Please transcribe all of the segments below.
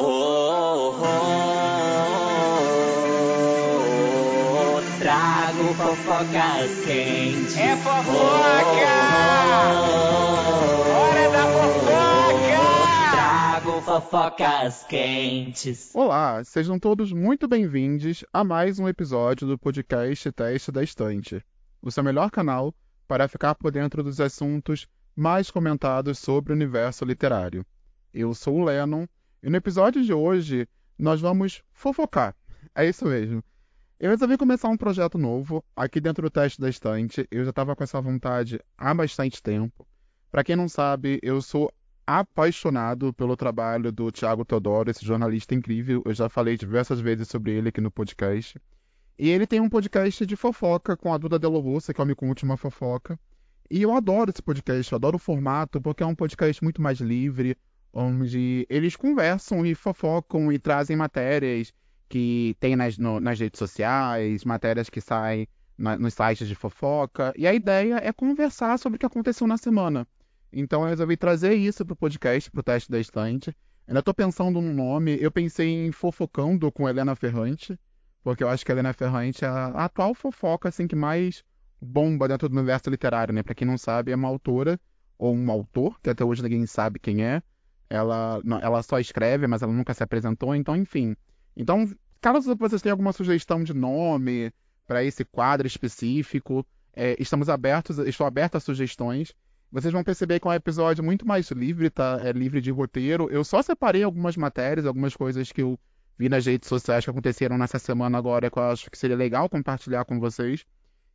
Oh, oh, oh, trago fofocas quentes. É fofoca! Hora da fofoca! Trago fofocas quentes. Olá, sejam todos muito bem-vindos a mais um episódio do podcast Teste da Estante, o seu melhor canal para ficar por dentro dos assuntos mais comentados sobre o universo literário. Eu sou o Lennon e no episódio de hoje nós vamos fofocar. É isso mesmo. Eu resolvi começar um projeto novo aqui dentro do Teste da Estante. Eu já estava com essa vontade há bastante tempo. Para quem não sabe, eu sou apaixonado pelo trabalho do Tiago Teodoro, esse jornalista incrível. Eu já falei diversas vezes sobre ele aqui no podcast. E ele tem um podcast de fofoca com a Duda Delo Russa, que é o Me Conte Uma Fofoca. E eu adoro esse podcast, eu adoro o formato, porque é um podcast muito mais livre, onde eles conversam e fofocam e trazem matérias que tem nas, no, nas redes sociais, matérias que saem na, nos sites de fofoca. E a ideia é conversar sobre o que aconteceu na semana. Então eu resolvi trazer isso para o podcast, para o teste da estante. Ainda estou pensando no nome. Eu pensei em Fofocando com Helena Ferrante, porque eu acho que Helena Ferrante é a atual fofoca assim, que mais bomba dentro do universo literário. Né? Para quem não sabe, é uma autora ou um autor, que até hoje ninguém sabe quem é. Ela, ela só escreve, mas ela nunca se apresentou, então, enfim. Então, caso vocês tenham alguma sugestão de nome para esse quadro específico, é, estamos abertos, estou aberto a sugestões. Vocês vão perceber que é um episódio muito mais livre, tá? É livre de roteiro. Eu só separei algumas matérias, algumas coisas que eu vi nas redes sociais que aconteceram nessa semana agora, que eu acho que seria legal compartilhar com vocês.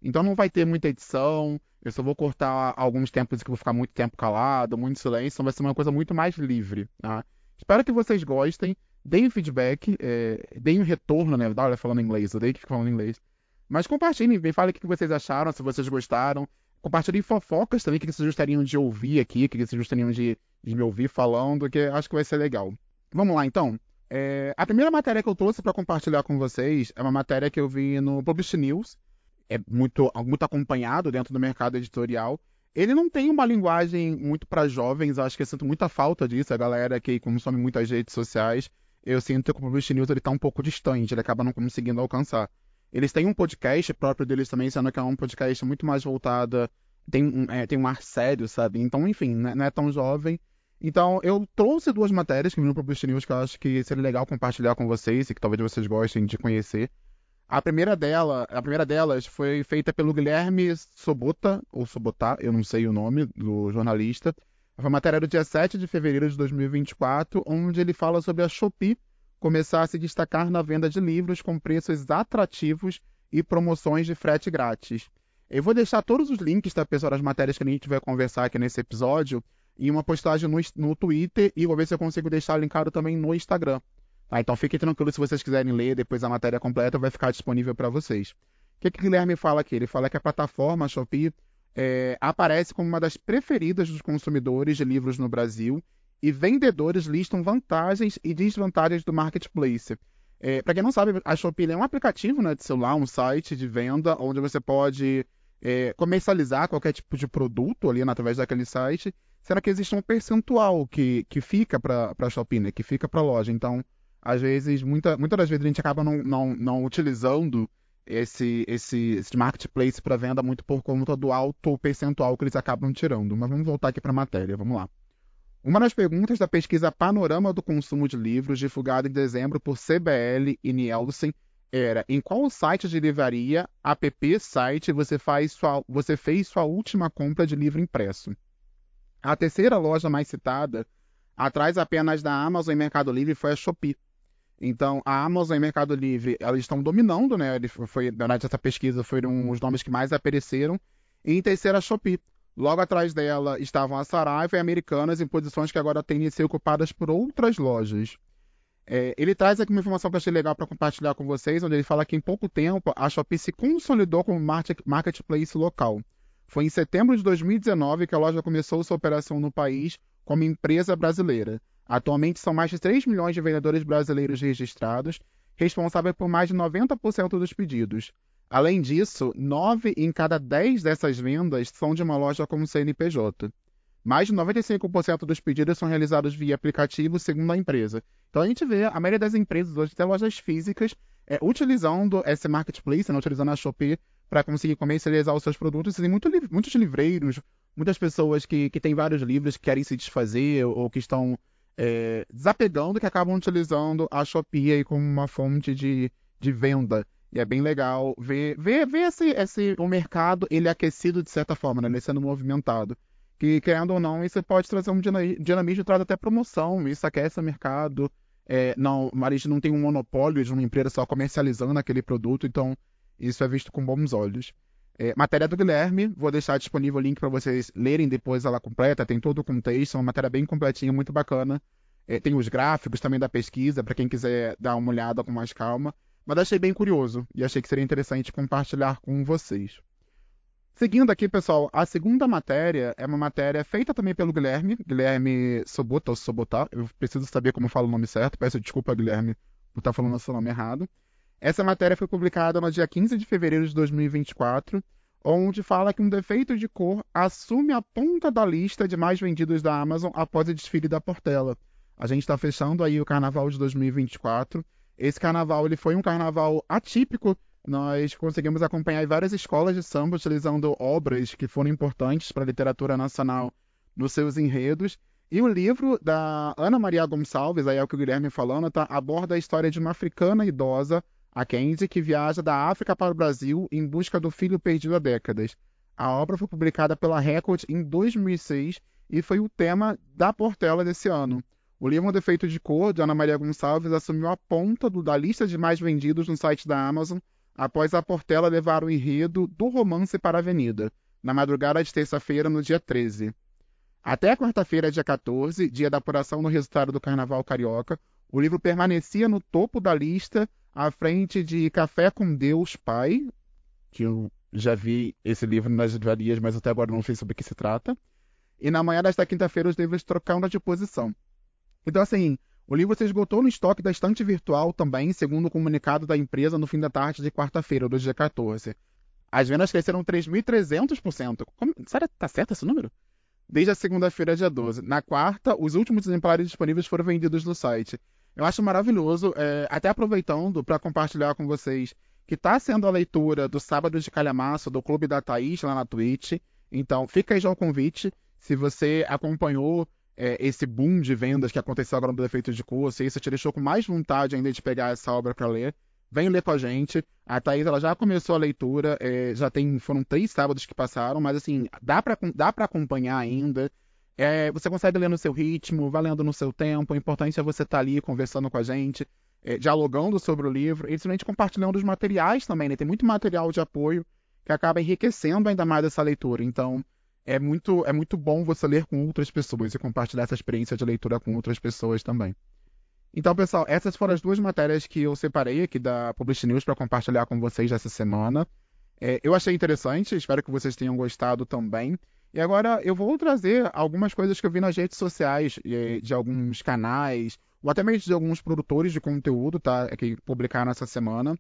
Então não vai ter muita edição, eu só vou cortar alguns tempos que eu vou ficar muito tempo calado, muito silêncio, então vai ser uma coisa muito mais livre. Tá? Espero que vocês gostem, deem feedback, é, deem um retorno, né? Olha, falando inglês, eu dei que falando inglês. Mas compartilhem, vem, falem o que vocês acharam, se vocês gostaram. Compartilhem fofocas também, o que vocês gostariam de ouvir aqui, o que vocês gostariam de, de me ouvir falando, que acho que vai ser legal. Vamos lá, então. É, a primeira matéria que eu trouxe para compartilhar com vocês é uma matéria que eu vi no Publish News, é muito, muito acompanhado dentro do mercado editorial. Ele não tem uma linguagem muito para jovens, acho que eu sinto muita falta disso, a galera que consome muitas redes sociais. Eu sinto que o Publish News está um pouco distante, ele acaba não conseguindo alcançar. Eles têm um podcast próprio deles também, sendo que é um podcast muito mais voltado, tem, é, tem um ar sério, sabe? Então, enfim, né, não é tão jovem. Então, eu trouxe duas matérias que vi no Publish News que eu acho que seria legal compartilhar com vocês e que talvez vocês gostem de conhecer. A primeira dela, a primeira delas foi feita pelo Guilherme Sobota, ou Sobotá, eu não sei o nome do jornalista. Foi uma matéria do dia 7 de fevereiro de 2024, onde ele fala sobre a Shopee começar a se destacar na venda de livros com preços atrativos e promoções de frete grátis. Eu vou deixar todos os links, tá, pessoal, das matérias que a gente vai conversar aqui nesse episódio, em uma postagem no, no Twitter e vou ver se eu consigo deixar linkado também no Instagram. Tá? Então fiquem tranquilos se vocês quiserem ler depois a matéria completa, vai ficar disponível para vocês. O que, que o Guilherme fala aqui? Ele fala que a plataforma Shopee é, aparece como uma das preferidas dos consumidores de livros no Brasil e vendedores listam vantagens e desvantagens do marketplace. É, para quem não sabe, a Shopee é um aplicativo né, de celular, um site de venda onde você pode é, comercializar qualquer tipo de produto ali através daquele site. Será que existe um percentual que, que fica para a Shopee, né, que fica para a loja? Então, às vezes, muita, muitas das vezes a gente acaba não, não, não utilizando esse, esse, esse marketplace para venda muito por conta do alto percentual que eles acabam tirando. Mas vamos voltar aqui para a matéria, vamos lá. Uma das perguntas da pesquisa Panorama do Consumo de Livros, divulgada em dezembro por CBL e Nielsen, era em qual site de livraria, app, site, você, faz sua, você fez sua última compra de livro impresso. A terceira loja mais citada, atrás apenas da Amazon e Mercado Livre, foi a Shopee, então, a Amazon e Mercado Livre, elas estão dominando, né? Ele foi, durante essa pesquisa, foram os nomes que mais apareceram. E em terceira, a Shopee. Logo atrás dela estavam a Saraiva e Americanas em posições que agora têm de ser ocupadas por outras lojas. É, ele traz aqui uma informação que eu achei legal para compartilhar com vocês, onde ele fala que em pouco tempo a Shopee se consolidou como marketplace local. Foi em setembro de 2019 que a loja começou sua operação no país como empresa brasileira. Atualmente são mais de 3 milhões de vendedores brasileiros registrados, responsáveis por mais de 90% dos pedidos. Além disso, 9 em cada 10 dessas vendas são de uma loja como CNPJ. Mais de 95% dos pedidos são realizados via aplicativo, segundo a empresa. Então a gente vê a maioria das empresas hoje, até lojas físicas, é, utilizando esse marketplace, né, utilizando a Shopee para conseguir comercializar os seus produtos. Tem muito, muitos livreiros, muitas pessoas que, que têm vários livros que querem se desfazer ou que estão é, desapegando, que acabam utilizando a Shopee aí como uma fonte de, de venda. E é bem legal ver, ver, ver esse, esse, o mercado ele aquecido de certa forma, né? Ele sendo movimentado. Que, querendo ou não, isso pode trazer um dinamismo, traz até promoção, isso aquece o mercado. É, não, o Marista não tem um monopólio de uma empresa só comercializando aquele produto, então isso é visto com bons olhos. É, matéria do Guilherme, vou deixar disponível o link para vocês lerem depois ela completa, tem todo o contexto, é uma matéria bem completinha, muito bacana. É, tem os gráficos também da pesquisa, para quem quiser dar uma olhada com mais calma. Mas achei bem curioso e achei que seria interessante compartilhar com vocês. Seguindo aqui, pessoal, a segunda matéria é uma matéria feita também pelo Guilherme, Guilherme Sobota ou Sobotar, eu preciso saber como falo o nome certo, peço desculpa, Guilherme, por estar falando o seu nome errado. Essa matéria foi publicada no dia 15 de fevereiro de 2024, onde fala que um defeito de cor assume a ponta da lista de mais vendidos da Amazon após o desfile da Portela. A gente está fechando aí o carnaval de 2024. Esse carnaval ele foi um carnaval atípico. Nós conseguimos acompanhar várias escolas de samba utilizando obras que foram importantes para a literatura nacional nos seus enredos. E o livro da Ana Maria Gonçalves, aí é o que o Guilherme falando, tá, aborda a história de uma africana idosa a Kenzie, que viaja da África para o Brasil em busca do filho perdido há décadas. A obra foi publicada pela Record em 2006 e foi o tema da Portela desse ano. O livro Defeito de Cor, de Ana Maria Gonçalves, assumiu a ponta do, da lista de mais vendidos no site da Amazon após a Portela levar o enredo do romance para a Avenida, na madrugada de terça-feira, no dia 13. Até quarta-feira, dia 14, dia da apuração do resultado do Carnaval Carioca, o livro permanecia no topo da lista à frente de Café com Deus Pai, que eu já vi esse livro nas livrarias, mas até agora não sei sobre o que se trata. E na manhã desta quinta-feira os livros trocaram de posição. Então, assim, o livro se esgotou no estoque da estante virtual também, segundo o comunicado da empresa no fim da tarde de quarta-feira, do dia 14. As vendas cresceram 3.300%. Como... Será que tá certo esse número? Desde a segunda-feira, dia 12. Na quarta, os últimos exemplares disponíveis foram vendidos no site. Eu acho maravilhoso, é, até aproveitando para compartilhar com vocês que está sendo a leitura do Sábado de Calhamaço do Clube da Thaís lá na Twitch. Então, fica aí já o convite. Se você acompanhou é, esse boom de vendas que aconteceu agora no Defeito de Curso, e isso te deixou com mais vontade ainda de pegar essa obra para ler, vem ler com a gente. A Thaís ela já começou a leitura, é, já tem foram três sábados que passaram, mas assim, dá para dá acompanhar ainda. É, você consegue ler no seu ritmo, valendo no seu tempo. O importante é você estar tá ali conversando com a gente, é, dialogando sobre o livro e principalmente compartilhando os materiais também. Né? Tem muito material de apoio que acaba enriquecendo ainda mais essa leitura. Então, é muito, é muito bom você ler com outras pessoas e compartilhar essa experiência de leitura com outras pessoas também. Então, pessoal, essas foram as duas matérias que eu separei aqui da Publish News para compartilhar com vocês essa semana. É, eu achei interessante, espero que vocês tenham gostado também. E agora eu vou trazer algumas coisas que eu vi nas redes sociais de alguns canais, ou até mesmo de alguns produtores de conteúdo, tá? Que publicaram essa semana.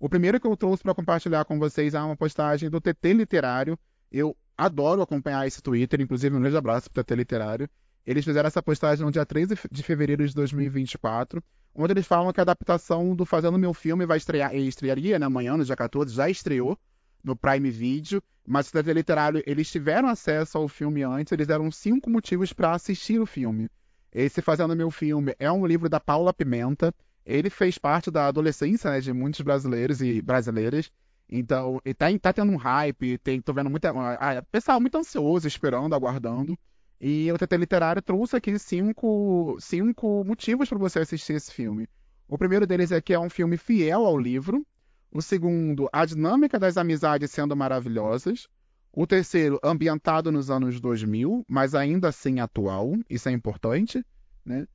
O primeiro que eu trouxe para compartilhar com vocês é uma postagem do TT Literário. Eu adoro acompanhar esse Twitter, inclusive um grande abraço para o TT Literário. Eles fizeram essa postagem no dia 13 de fevereiro de 2024, onde eles falam que a adaptação do Fazendo Meu Filme vai estrear, estrearia né, amanhã, no dia 14, já estreou no Prime Video, mas o TV Literário, eles tiveram acesso ao filme antes, eles deram cinco motivos para assistir o filme. Esse Fazendo Meu Filme é um livro da Paula Pimenta, ele fez parte da adolescência né, de muitos brasileiros e brasileiras, então ele tá, tendo um hype, tem, tô vendo muita, ah, pessoal muito ansioso, esperando, aguardando, e o TT Literário trouxe aqui cinco, cinco motivos para você assistir esse filme. O primeiro deles é que é um filme fiel ao livro, o segundo, a dinâmica das amizades sendo maravilhosas. O terceiro, ambientado nos anos 2000, mas ainda assim atual. Isso é importante, né?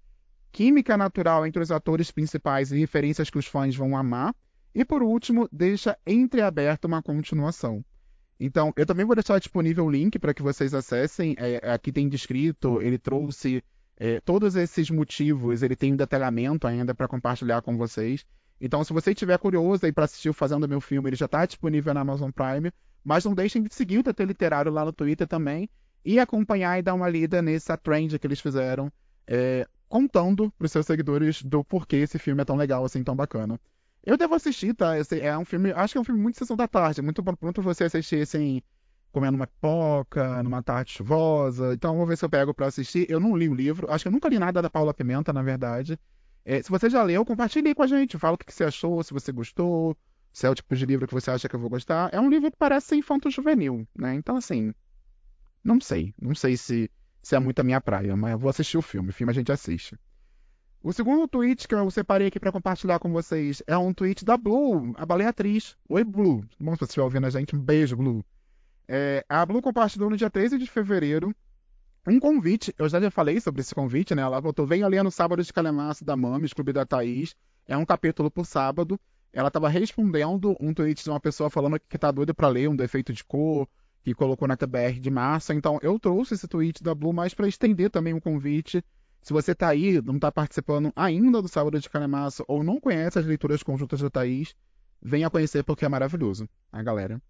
Química natural entre os atores principais e referências que os fãs vão amar. E por último, deixa entreaberto uma continuação. Então, eu também vou deixar disponível o link para que vocês acessem. É, aqui tem descrito, ele trouxe é, todos esses motivos, ele tem um detalhamento ainda para compartilhar com vocês. Então, se você estiver curioso aí para assistir o Fazendo Meu Filme, ele já está disponível na Amazon Prime. Mas não deixem de seguir o TT Literário lá no Twitter também. e acompanhar e dar uma lida nessa trend que eles fizeram, é, contando pros seus seguidores do porquê esse filme é tão legal, assim, tão bacana. Eu devo assistir, tá? Esse é um filme, acho que é um filme muito sessão da tarde, muito pronto você assistir, assim, comendo uma pipoca, numa tarde chuvosa. Então, vou ver se eu pego pra assistir. Eu não li o livro, acho que eu nunca li nada da Paula Pimenta, na verdade. É, se você já leu, compartilhe com a gente. Fala o que você achou, se você gostou, se é o tipo de livro que você acha que eu vou gostar. É um livro que parece infanto-juvenil, né? Então, assim, não sei. Não sei se, se é muito a minha praia, mas eu vou assistir o filme. O filme a gente assiste. O segundo tweet que eu separei aqui para compartilhar com vocês é um tweet da Blue, a baleia atriz. Oi, Blue. Bom, se você estiver ouvindo a gente, um beijo, Blue. É, a Blue compartilhou no dia 13 de fevereiro um convite. Eu já falei sobre esse convite, né? Ela botou: venha ler no sábado de Calemaço da Mames, Clube da Thaís. É um capítulo por sábado. Ela estava respondendo um tweet de uma pessoa falando que tá doida para ler um defeito de cor que colocou na TBR de massa. Então eu trouxe esse tweet da Blue mais para estender também o convite. Se você tá aí, não tá participando ainda do Sábado de Calemaço ou não conhece as leituras conjuntas da Thaís, venha conhecer porque é maravilhoso, a galera.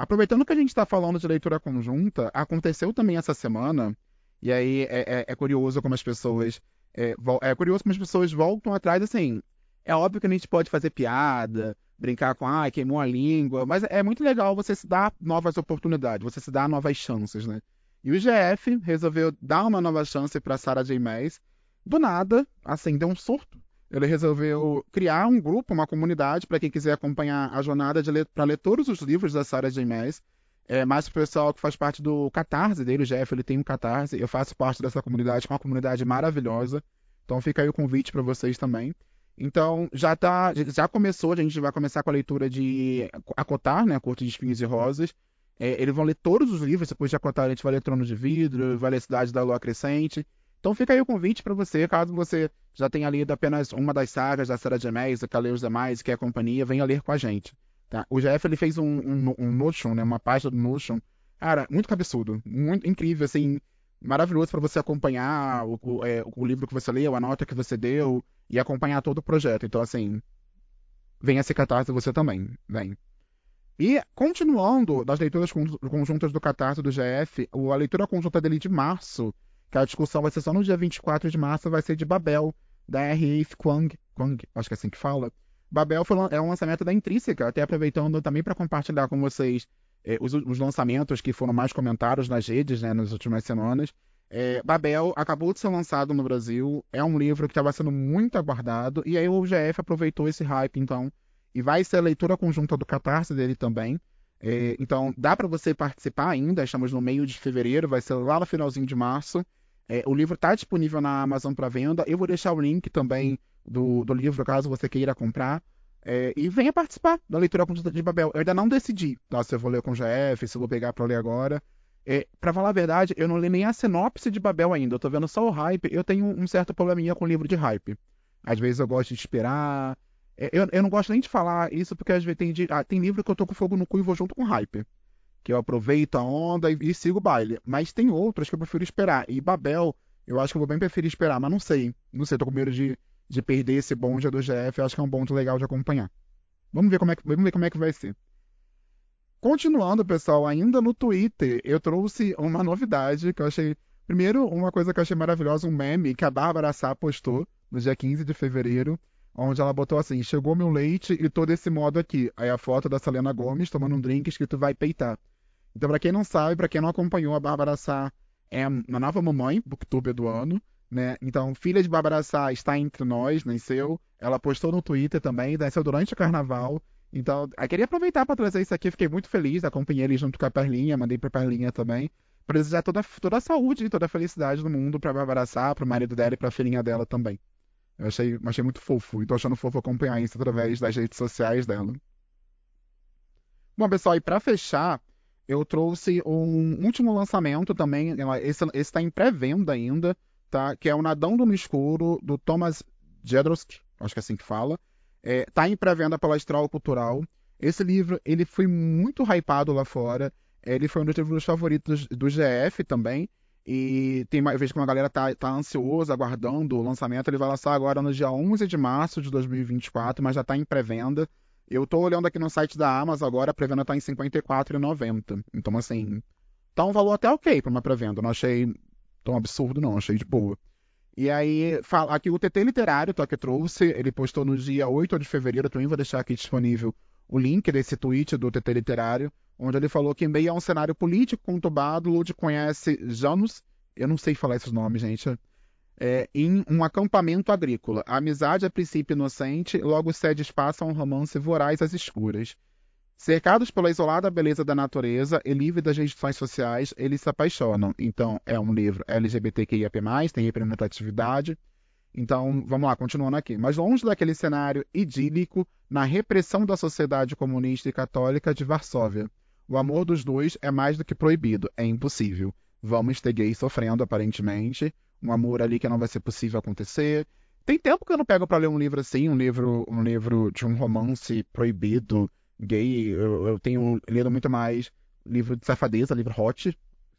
Aproveitando que a gente está falando de leitura conjunta, aconteceu também essa semana, e aí é, é, é curioso como as pessoas. É, é, curioso como as pessoas voltam atrás, assim. É óbvio que a gente pode fazer piada, brincar com, ah, queimou a língua, mas é muito legal você se dar novas oportunidades, você se dar novas chances, né? E o GF resolveu dar uma nova chance para Sarah J. Maas. Do nada, assim, deu um surto ele resolveu criar um grupo, uma comunidade, para quem quiser acompanhar a jornada para ler todos os livros da Sarah J. Maas. É, mais o pessoal que faz parte do Catarse dele, o Jeff, ele tem um Catarse. Eu faço parte dessa comunidade, que é uma comunidade maravilhosa. Então fica aí o convite para vocês também. Então, já tá, já começou, a gente vai começar com a leitura de Acotar, né, Corte de Espinhos e Rosas. É, eles vão ler todos os livros, depois de Acotar a gente vai ler Trono de Vidro, vai ler Cidade da Lua Crescente. Então fica aí o convite para você, caso você já tenha lido apenas uma das sagas da Sarah J. Maas, quer ler os demais, quer companhia, venha ler com a gente. Tá? O Jeff ele fez um, um, um Notion, né, uma página do Notion, cara, muito cabeçudo, muito incrível, assim, maravilhoso para você acompanhar o, o, é, o, livro que você leu, a nota que você deu e acompanhar todo o projeto. Então, assim, venha se catarse você também, vem. E, continuando das leituras conjuntas do Catarse do GF, a leitura conjunta dele de março que a discussão vai ser só no dia 24 de março, vai ser de Babel, da R.A. Kwang, Kwang, acho que é assim que fala. Babel foi, é um lançamento da Intrínseca, até aproveitando também para compartilhar com vocês eh, os, os, lançamentos que foram mais comentados nas redes né, nas últimas semanas. É, Babel acabou de ser lançado no Brasil, é um livro que estava sendo muito aguardado, e aí o UGF aproveitou esse hype, então, e vai ser a leitura conjunta do Catarse dele também. É, então, dá para você participar ainda, estamos no meio de fevereiro, vai ser lá no finalzinho de março. É, o livro está disponível na Amazon para venda. Eu vou deixar o link também do, do livro, caso você queira comprar. É, e venha participar da leitura conjunta de Babel. Eu ainda não decidi tá, se eu vou ler com o GF, se eu vou pegar para ler agora. É, para falar a verdade, eu não li nem a sinopse de Babel ainda. Eu tô vendo só o hype. Eu tenho um certo probleminha com livro de hype. Às vezes eu gosto de esperar. É, eu, eu não gosto nem de falar isso, porque às vezes tem, ah, tem livro que eu tô com fogo no cu e vou junto com hype que eu aproveito a onda e, e, sigo o baile. Mas tem outras que eu prefiro esperar. E Babel, eu acho que eu vou bem preferir esperar, mas não sei. Não sei, tô com medo de, de perder esse bonde do GF. Eu acho que é um bonde legal de acompanhar. Vamos ver como é que, vamos ver como é que vai ser. Continuando, pessoal, ainda no Twitter, eu trouxe uma novidade que eu achei. Primeiro, uma coisa que eu achei maravilhosa, um meme que a Bárbara Sá postou no dia 15 de fevereiro, onde ela botou assim: chegou meu leite e todo esse modo aqui. Aí a foto da Selena Gomes tomando um drink escrito vai peitar. Então, para quem não sabe, para quem não acompanhou, a Bárbara Sá é a nova mamãe, booktuber do ano, né? Então, filha de Bárbara Sá está entre nós, nasceu. Ela postou no Twitter também, nasceu durante o carnaval. Então, eu queria aproveitar para trazer isso aqui, fiquei muito feliz, acompanhei ele junto com a Perlinha, mandei pra Perlinha também, para desejar toda, toda a saúde e toda a felicidade do mundo pra Bárbara Sá, pro marido dela e pra filhinha dela também. Eu achei, achei muito fofo, e tô achando fofo acompanhar isso através das redes sociais dela. Bom, pessoal, e para fechar, eu trouxe um último lançamento também, esse está em pré-venda ainda, tá? Que é o Nadão no Escuro, do Thomas Jedrowski, acho que é assim que fala. É, tá em pré-venda pela Astral Cultural. Esse livro, ele foi muito hypado lá fora. Ele foi um dos livros favoritos do GF também. E tem mais vez que uma galera tá, tá ansiosa, aguardando o lançamento. Ele vai lançar agora no dia 11 de março de 2024, mas já tá em pré-venda. Eu tô olhando aqui no site da Amazon agora, a pré-venda tá em R$ 54,90. Então, assim, Tá um valor até ok pra uma pré-venda. Não achei tão absurdo, não. Achei de boa. E aí, fala, aqui o TT Literário, tá, que trouxe, ele postou no dia 8 de fevereiro, também vou deixar aqui disponível o link desse tweet do TT Literário, onde ele falou que em meio a um cenário político conturbado, Lud conhece Janus, eu não sei falar esses nomes, gente, é, em um acampamento agrícola. A amizade, a princípio inocente, logo cede espaço a um romance voraz às escuras. Cercados pela isolada beleza da natureza e livre das restrições sociais, eles se apaixonam. Então, é um livro LGBTQIAP+, tem representatividade. Então, vamos lá, continuando aqui. Mas longe daquele cenário idílico, na repressão da sociedade comunista e católica de Varsóvia, o amor dos dois é mais do que proibido, é impossível. Vamos ter gays sofrendo, aparentemente. Um amor ali que não vai ser possível acontecer. Tem tempo que eu não pego para ler um livro assim, um livro, um livro de um romance proibido, gay. Eu, eu tenho lido muito mais livro de safadeza, livro hot,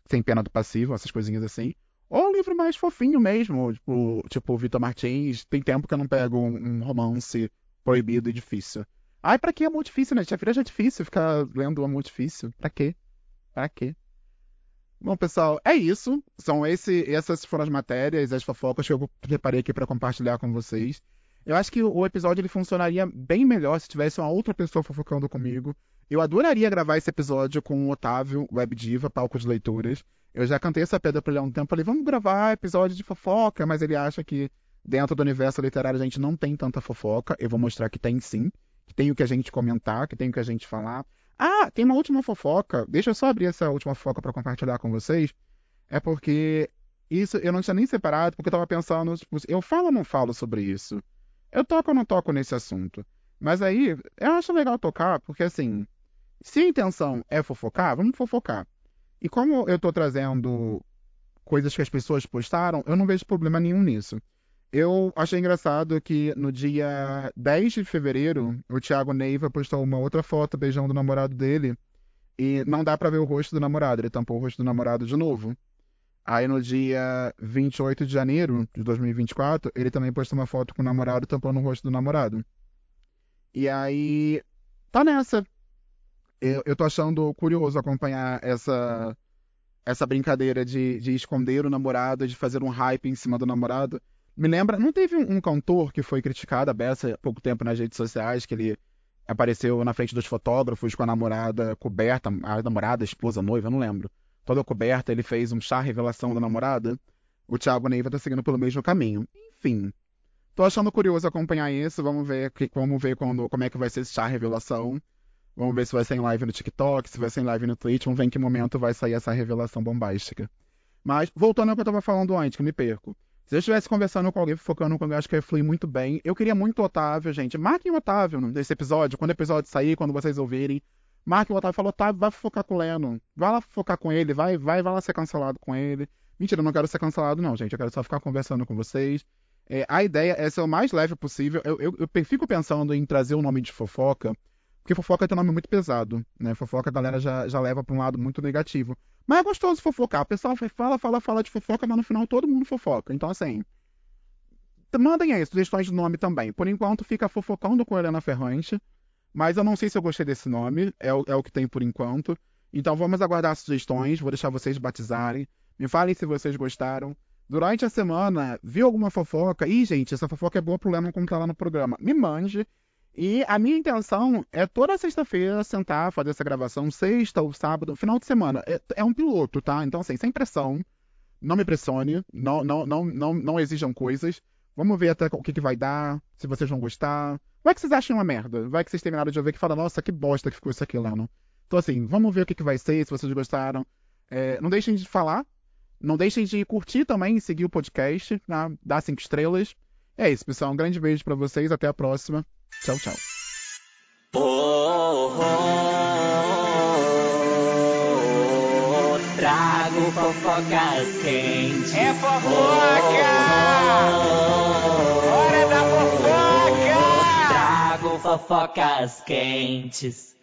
sem pena do passivo, essas coisinhas assim. Ou um livro mais fofinho mesmo, tipo, tipo Vitor Martins. Tem tempo que eu não pego um, um romance proibido e difícil. Ai, pra que amor difícil, né? Já vira já difícil ficar lendo amor difícil. Pra quê? Pra quê? Bom, pessoal, é isso. São esse, essas foram as matérias, as fofocas que eu preparei aqui para compartilhar com vocês. Eu acho que o episódio ele funcionaria bem melhor se tivesse uma outra pessoa fofocando comigo. Eu adoraria gravar esse episódio com o Otávio, Web Diva, palco de leituras. Eu já cantei essa pedra pra ele há um tempo. Falei, vamos gravar episódio de fofoca, mas ele acha que dentro do universo literário a gente não tem tanta fofoca. Eu vou mostrar que tem sim que tem o que a gente comentar, que tem o que a gente falar. Ah, tem uma última fofoca. Deixa eu só abrir essa última fofoca para compartilhar com vocês. É porque isso eu não tinha nem separado, porque eu tava pensando, tipo, eu falo ou não falo sobre isso? Eu toco ou não toco nesse assunto? Mas aí, eu acho legal tocar, porque assim, se a intenção é fofocar, vamos fofocar. E como eu tô trazendo coisas que as pessoas postaram, eu não vejo problema nenhum nisso. Eu achei engraçado que no dia 10 de fevereiro, o Thiago Neiva postou uma outra foto beijando o namorado dele. E não dá pra ver o rosto do namorado, ele tampou o rosto do namorado de novo. Aí no dia 28 de janeiro de 2024, ele também postou uma foto com o namorado tampando o rosto do namorado. E aí. Tá nessa. Eu, eu tô achando curioso acompanhar essa essa brincadeira de, de esconder o namorado, de fazer um hype em cima do namorado. Me lembra, não teve um, cantor que foi criticado a beça há pouco tempo nas redes sociais, que ele apareceu na frente dos fotógrafos com a namorada coberta, a namorada, a esposa, a noiva, não lembro. Toda coberta, ele fez um chá revelação da namorada. O Thiago Neiva tá seguindo pelo mesmo caminho. Enfim. Tô achando curioso acompanhar isso. Vamos ver, que, vamos ver quando, como é que vai ser esse chá revelação. Vamos ver se vai ser em live no TikTok, se vai ser em live no Twitch. Vamos ver em que momento vai sair essa revelação bombástica. Mas, voltando ao que eu tava falando antes, que me perco. Se eu estivesse conversando com alguém, focando com alguém, acho que ia fluir muito bem. Eu queria muito o Otávio, gente. Marquem o Otávio nesse episódio, quando o episódio sair, quando vocês ouvirem. Marquem o Otávio fala, Otávio, vai focar com o Leno. Vai lá focar com ele, vai, vai, vai lá ser cancelado com ele. Mentira, eu não quero ser cancelado, não, gente. Eu quero só ficar conversando com vocês. É, a ideia é ser o mais leve possível. Eu, eu, eu fico pensando em trazer o nome de fofoca, porque fofoca tem um nome muito pesado, né? Fofoca a galera já, já leva para um lado muito negativo. Mas é gostoso fofocar. O pessoal fala, fala, fala de fofoca, mas no final todo mundo fofoca. Então, assim. Mandem aí sugestões de nome também. Por enquanto, fica fofocando com Helena Ferrante. Mas eu não sei se eu gostei desse nome. É o, é o que tem por enquanto. Então vamos aguardar sugestões. Vou deixar vocês batizarem. Me falem se vocês gostaram. Durante a semana, viu alguma fofoca? Ih, gente, essa fofoca é boa pro Lennon contar lá no programa. Me mande. E a minha intenção é toda sexta-feira sentar, fazer essa gravação, sexta ou sábado, final de semana. É, é, um piloto, tá? Então, assim, sem pressão. Não me pressione, não, não, não, não, não exijam coisas. Vamos ver até o que, que vai dar, se vocês vão gostar. Vai que vocês acham uma merda. Vai que vocês terminaram de ouvir que fala, nossa, que bosta que ficou isso aqui, Lano. Então, assim, vamos ver o que, que vai ser, se vocês gostaram. É, não deixem de falar. Não deixem de curtir também, seguir o podcast, tá? dar cinco estrelas. É isso, pessoal. Um grande beijo para vocês. Até a próxima. Tchau, tchau. Oh, oh, oh, trago fofocas quentes. É fofoca! Hora da fofoca! Trago fofocas quentes.